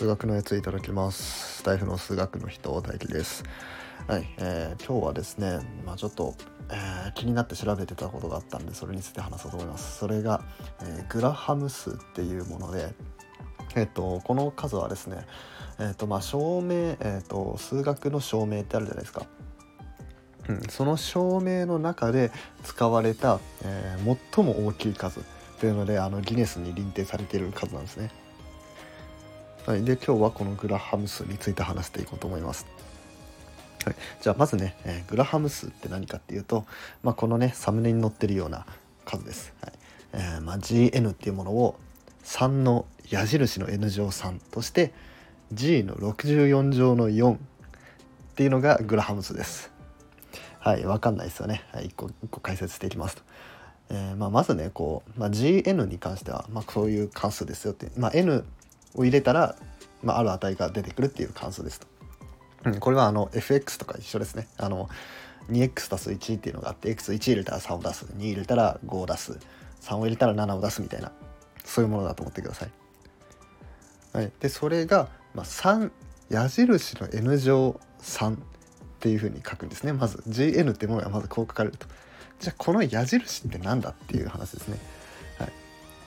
数学のやついただきます。スタイフの数学の人大輝です。はい、えー、今日はですねまあちょっと、えー、気になって調べてたことがあったんでそれについて話そうと思います。それが、えー、グラハム数っていうものでえっ、とこの数はですねえっ、とまあ証明えっ、と数学の証明ってあるじゃないですか。うん、その証明の中で使われた、えー、最も大きい数というのであのギネスに認定されている数なんですね。はい、で今日はこのグラハム数について話していこうと思います。はい、じゃあまずね、えー、グラハム数って何かっていうと、まあ、このねサムネに載ってるような数です。はいえーまあ、GN っていうものを3の矢印の N 乗3として G の64乗の4っていうのがグラハム数です。はい、わかんないですよね。はい、1個1個解説していきますと。えーまあ、まずねこう、まあ、GN に関しては、まあ、そういう関数ですよって、まあ、N を入れたら、まあ、ある値が出てくるっていう関数ですと。うん、これはあの fx とか一緒ですね。あの 2x 足す1っていうのがあって x1 入れたら3を出す2入れたら5を出す3を入れたら7を出すみたいなそういうものだと思ってください。はい、でそれが、まあ、3矢印の n 乗3っていうふうに書くんですねまず gn っていうものがまずこう書かれると。じゃあこの矢印って何だっていう話ですね。はい、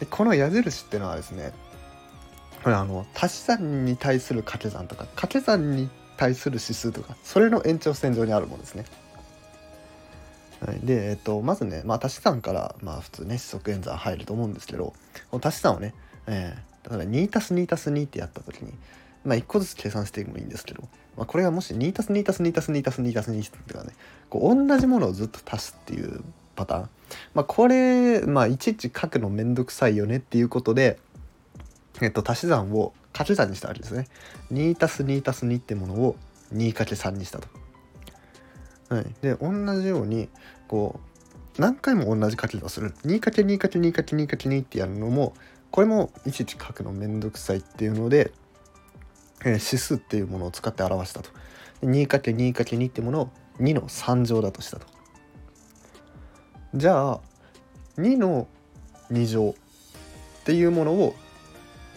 でこの矢印っていうのはですねあの足し算に対する掛け算とか掛け算に対する指数とかそれの延長線上にあるものですね。はい、で、えっと、まずね、まあ、足し算から、まあ、普通ね、四則演算入ると思うんですけど、この足し算をね、えー、だから2たす2たす2ってやった時に、まあ、1個ずつ計算してもいいんですけど、まあ、これがもし2たす2たす2たす2たす2たす2ってかね、こう同じものをずっと足すっていうパターン。まあ、これ、まあ、いちいち書くのめんどくさいよねっていうことで、えっと、足し算を掛け算にしたわけですね。2たす2たす2ってものを 2×3 にしたと。はい、で同じようにこう何回も同じ掛け算する 2×2×2×2×2 ってやるのもこれもいちいち書くのめんどくさいっていうので、えー、指数っていうものを使って表したと。2×2×2 ってものを2の3乗だとしたと。じゃあ2の2乗っていうものを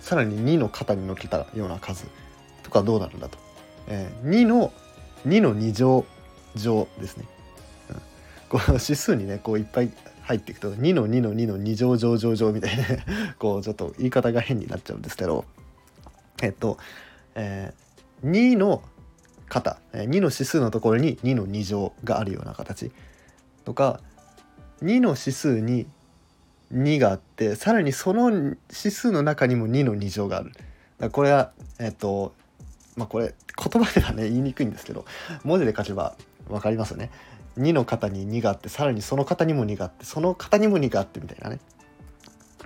さらに2の肩に乗っけたような数とかどうなるんだと。えー、2の2の2乗乗ですね。うん、こう指数にねこういっぱい入っていくと2の2の2の2乗乗乗乗みたいな こうちょっと言い方が変になっちゃうんですけどえっと、えー、2の肩2の指数のところに2の2乗があるような形とか2の指数に2があってさらにその指数の中にも2の2乗がある。これはえっとまあこれ言葉ではね言いにくいんですけど文字で書けば分かりますよね。2の型に2があってさらにその型にも2があってその型にも2があってみたいなね。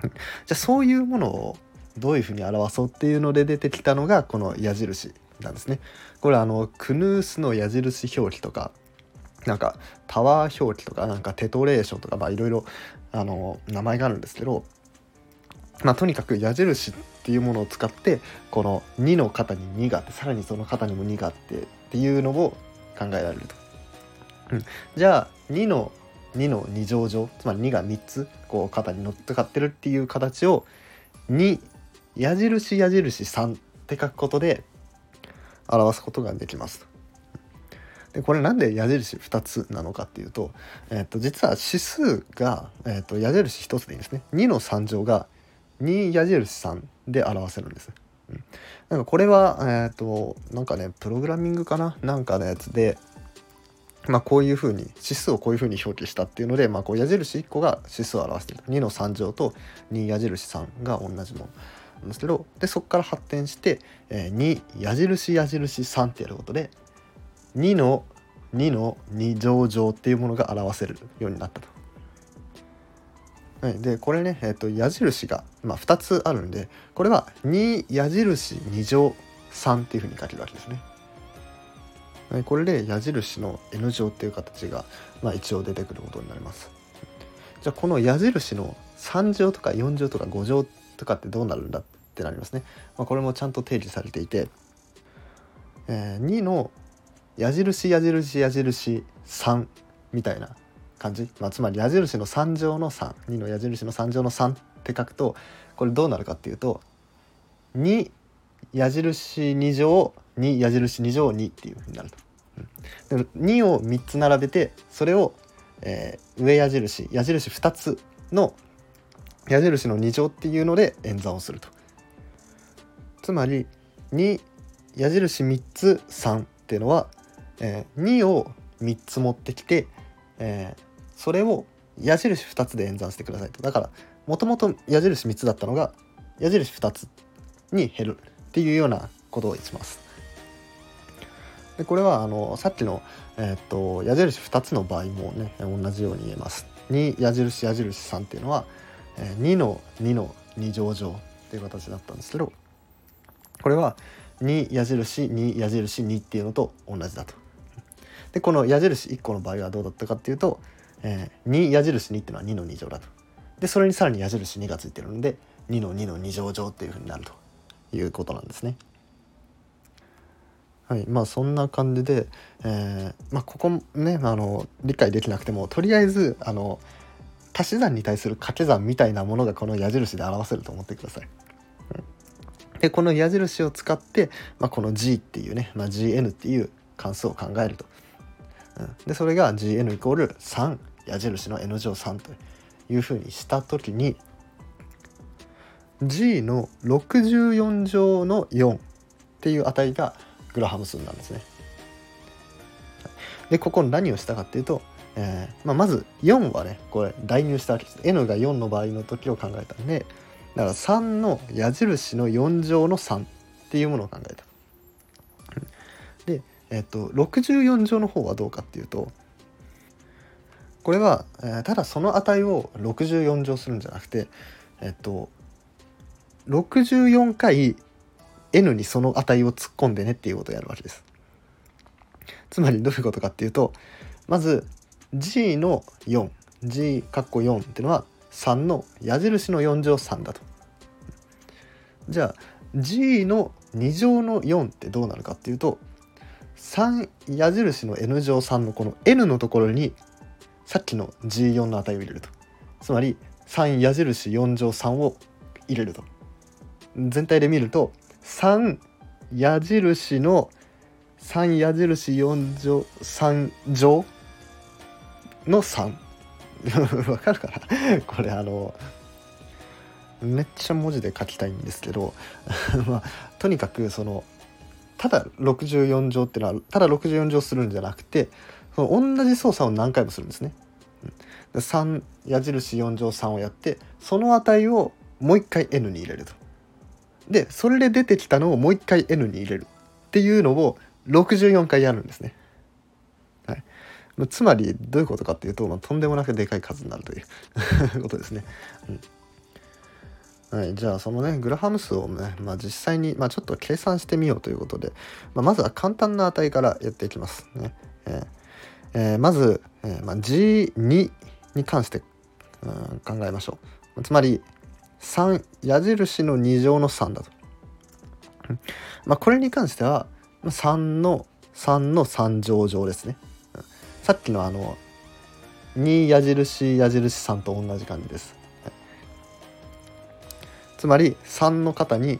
じゃあそういうものをどういうふうに表そうっていうので出てきたのがこの矢印なんですね。これあのクヌースの矢印表記とかなんかタワー表記とかなんかテトレーションとかまあいろいろあの名前があるんですけど、まあ、とにかく矢印っていうものを使ってこの2の肩に2があってさらにその肩にも2があってっていうのを考えられると。うん、じゃあ2の2の2乗乗つまり2が3つこう肩に乗っかってるっていう形を2矢印矢印3って書くことで表すことができますでこれなんで矢印2つなのかっていうと,、えー、と実は指数が、えー、と矢印1つでいいんですね。2の3乗が2矢印3で表せるんです。うん、なんかこれはえっ、ー、となんかねプログラミングかな？なんかのやつでまあこういうふうに指数をこういうふうに表記したっていうので、まあ、こう矢印1個が指数を表している。2の3乗と2矢印3が同じものなんですけどでそこから発展して、えー、2矢印矢印3ってやることで2の2の2乗乗っていうものが表せるようになったと。はい、でこれね、えー、と矢印が、まあ、2つあるんでこれは2矢印2乗3っていうふうに書けるわけですね。はい、これで矢印の N 乗っていう形が、まあ、一応出てくることになります。じゃあこの矢印の3乗とか4乗とか5乗とかってどうなるんだってなりますね。まあ、これもちゃんと定義されていて、えー、2の矢印矢印矢印3みたいな感じ、まあ、つまり矢印の3乗の32の矢印の3乗の3って書くとこれどうなるかっていうと2矢印2乗2矢印2乗2っていうふうになると。うん、で2を3つ並べてそれを、えー、上矢印矢印2つの矢印の2乗っていうので演算をすると。つまり2矢印3つ3っていうのは、えー、2を3つ持ってきて、えー、それを矢印2つで演算してくださいとだからもともと矢印3つだったのが矢印2つに減るっていうようなことをします。でこれはあのさっきの、えー、っと矢印2つの場合もね同じように言えます。2矢印矢印3っていうのは、えー、2の2の2乗乗っていう形だったんですけどこれは2矢印2矢印2っていうのと同じだと。でこの矢印1個の場合はどうだったかっていうと、えー、2矢印2っていうのは2の2乗だと。でそれにさらに矢印2がついてるので2の2の2乗乗っていうふうになるということなんですね。はい、まあそんな感じで、えー、まあ、ここねあの理解できなくてもとりあえずあの足し算に対する掛け算みたいなものがこの矢印で表せると思ってください。でこの矢印を使って、まあ、この g っていうね、まあ、gn っていう関数を考えると。でそれが gn イコール3矢印の n 乗3というふうにした時に g の64乗の4っていう値がグラハム数なんですね。でここ何をしたかっていうと、えーまあ、まず4はねこれ代入したわけです。n が4の場合の時を考えたんでだから3の矢印の4乗の3っていうものを考えた。えっ、と64乗の方はどうかっていうとこれは、えー、ただその値を64乗するんじゃなくてえっ、と64回 n にその値を突っ込んでねっていうことをやるわけです。つまりどういうことかっていうとまず g の 4g 括弧4っていうのは3の矢印の4乗3だと。じゃあ g の2乗の4ってどうなるかっていうと3矢印の n 乗3のこの n のところにさっきの g4 の値を入れると。つまり3矢印4乗3を入れると。全体で見ると3矢印の3矢印4乗3乗の3 わかるかな？これあのめっちゃ文字で書きたいんですけど まあとにかくそのただ64乗っていうのはただ64乗するんじゃなくてその同じ操作を何回もするんですね。3矢印4乗3をやってその値をもう一回 n に入れると。でそれで出てきたのをもう一回 n に入れるっていうのを64回やるんですね。はい、つまりどういうことかっていうと、まあ、とんでもなくでかい数になるという ことですね。うんはい、じゃあそのねグラハム数をね、まあ、実際に、まあ、ちょっと計算してみようということで、まあ、まずは簡単な値からやっていきますね。えーえー、まず、えーまあ、G2 に関して、うん、考えましょう。つまり3矢印の2乗の3だと。まあ、これに関しては3の3の3乗乗ですね。さっきのあの2矢印矢印3と同じ感じです。つまり3の肩に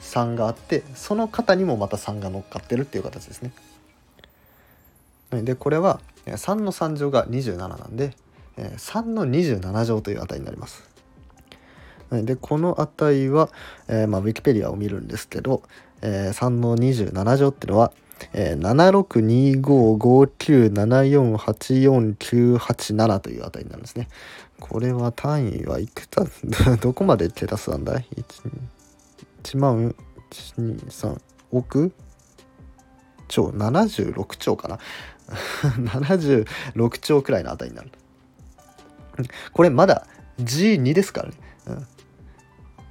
3があってその肩にもまた3が乗っかってるっていう形ですね。でこれは3の3乗が27なんで3の27乗という値になります。でこの値は、えー、まあ、ウィキペディアを見るんですけど、えー、3の27乗っていうのは、えー、762559748498という値になるんですね。これは単位はいくつだ？どこまで手出すなんだい？1, ?1 万123億？兆？76兆かな？76兆くらいの値になる。これまだ G2 ですからね。うん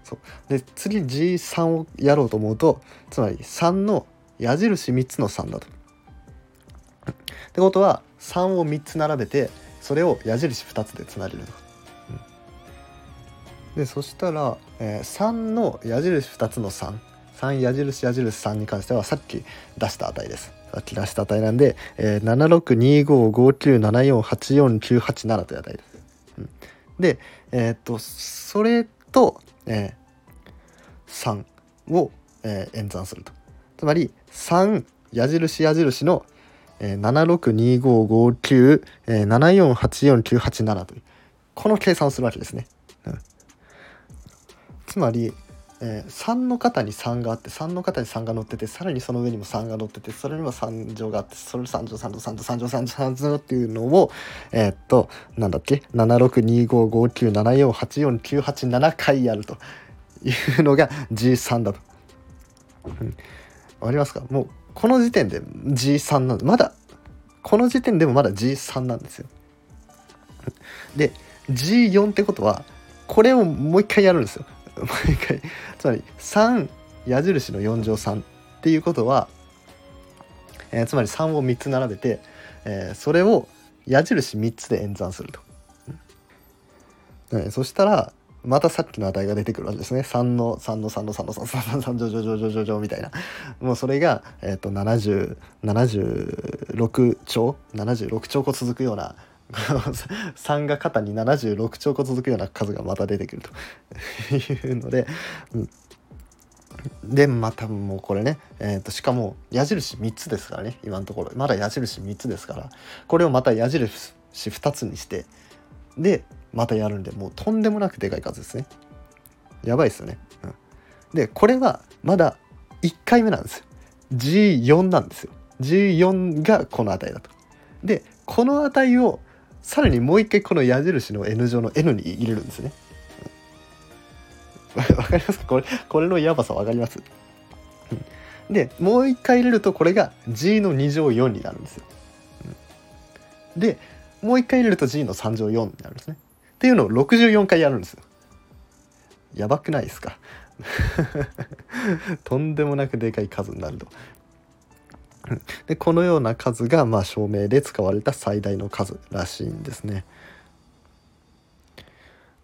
そうで次 G3 をやろうと思うとつまり3の矢印3つの3だと。ってことは3を3つ並べてそれを矢印2つでつなげると。でそしたら、えー、3の矢印2つの33矢印矢印3に関してはさっき出した値です。さっき出した値なんで、えー、7625597484987という値です。うん、で、えー、っとそれと、えー、3をえー、演算するとつまり3矢印矢印の、えー、762559、えー、7484987というこの計算をするわけですね。うん、つまり、えー、3の型に3があって3の型に3が乗っててさらにその上にも3が乗っててそれにも3乗があってそれ3乗3乗3乗3乗3乗3乗っていうのをえー、っとなんだっけ7625597484987回やるというのが G3 だと。うん、わかりますか？もうこの時点で G3 なんまだこの時点でもまだ G3 なんですよ。で G4 ってことはこれをもう一回やるんですよ。もう一回つまり3矢印の4乗3っていうことは、えー、つまり3を3つ並べて、えー、それを矢印3つで演算すると。うん、そしたらまたさっきの値が出てくるわけですね。3の3の3の3の3の3の3乗乗乗乗乗乗みたいな。もうそれが、えーと、7076兆？76兆個続くような 3が肩に76兆個続くような数がまた出てくると。いうので、うん、でまたもうこれね、えーと、しかも矢印3つですからね。今のところ。まだ矢印3つですから。これをまた矢印2つにしてでまたやるんでもうとんでもなくでかい数ですね。やばいですよね、うん、でこれはまだ1回目なんですよ。G4 なんですよ。G4 がこの値だと。でこの値をさらにもう一回この矢印の N 乗の N に入れるんですね。わかりますか？これこれのやばさわかります？でもう一回入れるとこれが G の2乗4になるんですよ。でもう一回入れると G の3乗4になるんですね。っていうのを64回やるんですよ。やばくないですか？とんでもなくでかい数になると。でこのような数がまあ証明で使われた最大の数らしいんですね。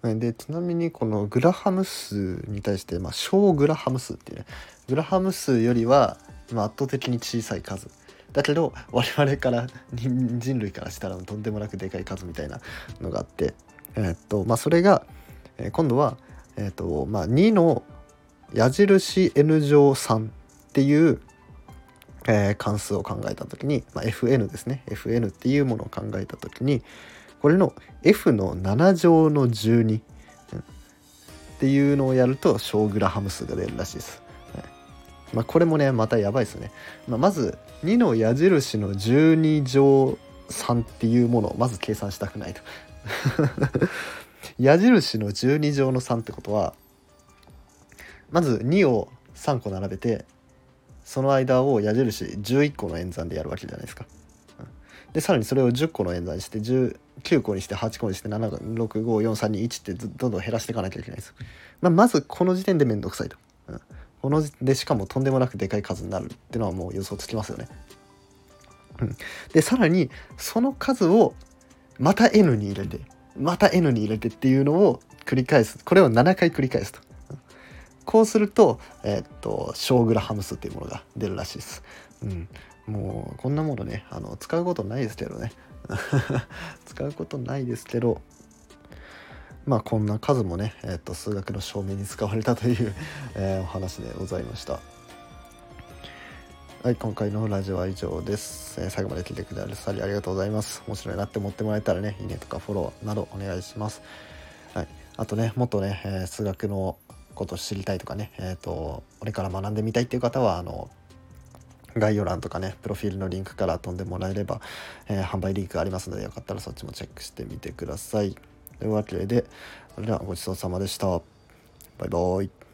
でちなみにこのグラハム数に対して、まあ、小グラハム数っていうねグラハム数よりは、圧倒的に小さい数だけど我々から人類からしたらとんでもなくでかい数みたいなのがあってえ、っとまあ、それが、え、今度は、え、っとまあ、2の矢印 n 乗3っていう、えー、関数を考えた時に、まあ、fn ですね fn っていうものを考えた時にこれの f の7乗の12、っていうのをやると小グラハム数が出るらしいです。はいまあ、これもねまたやばいですね。まあ、まず2の矢印の12乗3っていうものをまず計算したくないと。矢印の12乗の3ってことはまず2を3個並べてその間を矢印11個の演算でやるわけじゃないですか。でさらにそれを10個の演算にして19個にして8個にして7654321ってどんどん減らしていかなきゃいけないです。まあ、まずこの時点で面倒くさいと。うん、このでしかもとんでもなくでかい数になるっていうのはもう予想つきますよね。うん、でさらにその数をまた N に入れてまた N に入れてっていうのを繰り返す。これを7回繰り返すと。こうするとえー、っと小グラハム数っていうものが出るらしいです、うん、もうこんなものねあの使うことないですけどね。使うことないですけどまあこんな数もね、えー、っと数学の証明に使われたという、え、お話でございました。はい、今回のラジオは以上です。えー、最後まで聞いてくださりありがとうございます。面白いなって思ってもらえたらね、いいねとかフォローなどお願いします。はい、あとね、もっとね、えー、数学のことを知りたいとかね、えっ、ー、と、これから学んでみたいっていう方は、あの、概要欄とかね、プロフィールのリンクから飛んでもらえれば、え販売リンクありますので、よかったらそっちもチェックしてみてください。というわけで、それではごちそうさまでした。バイバーイ。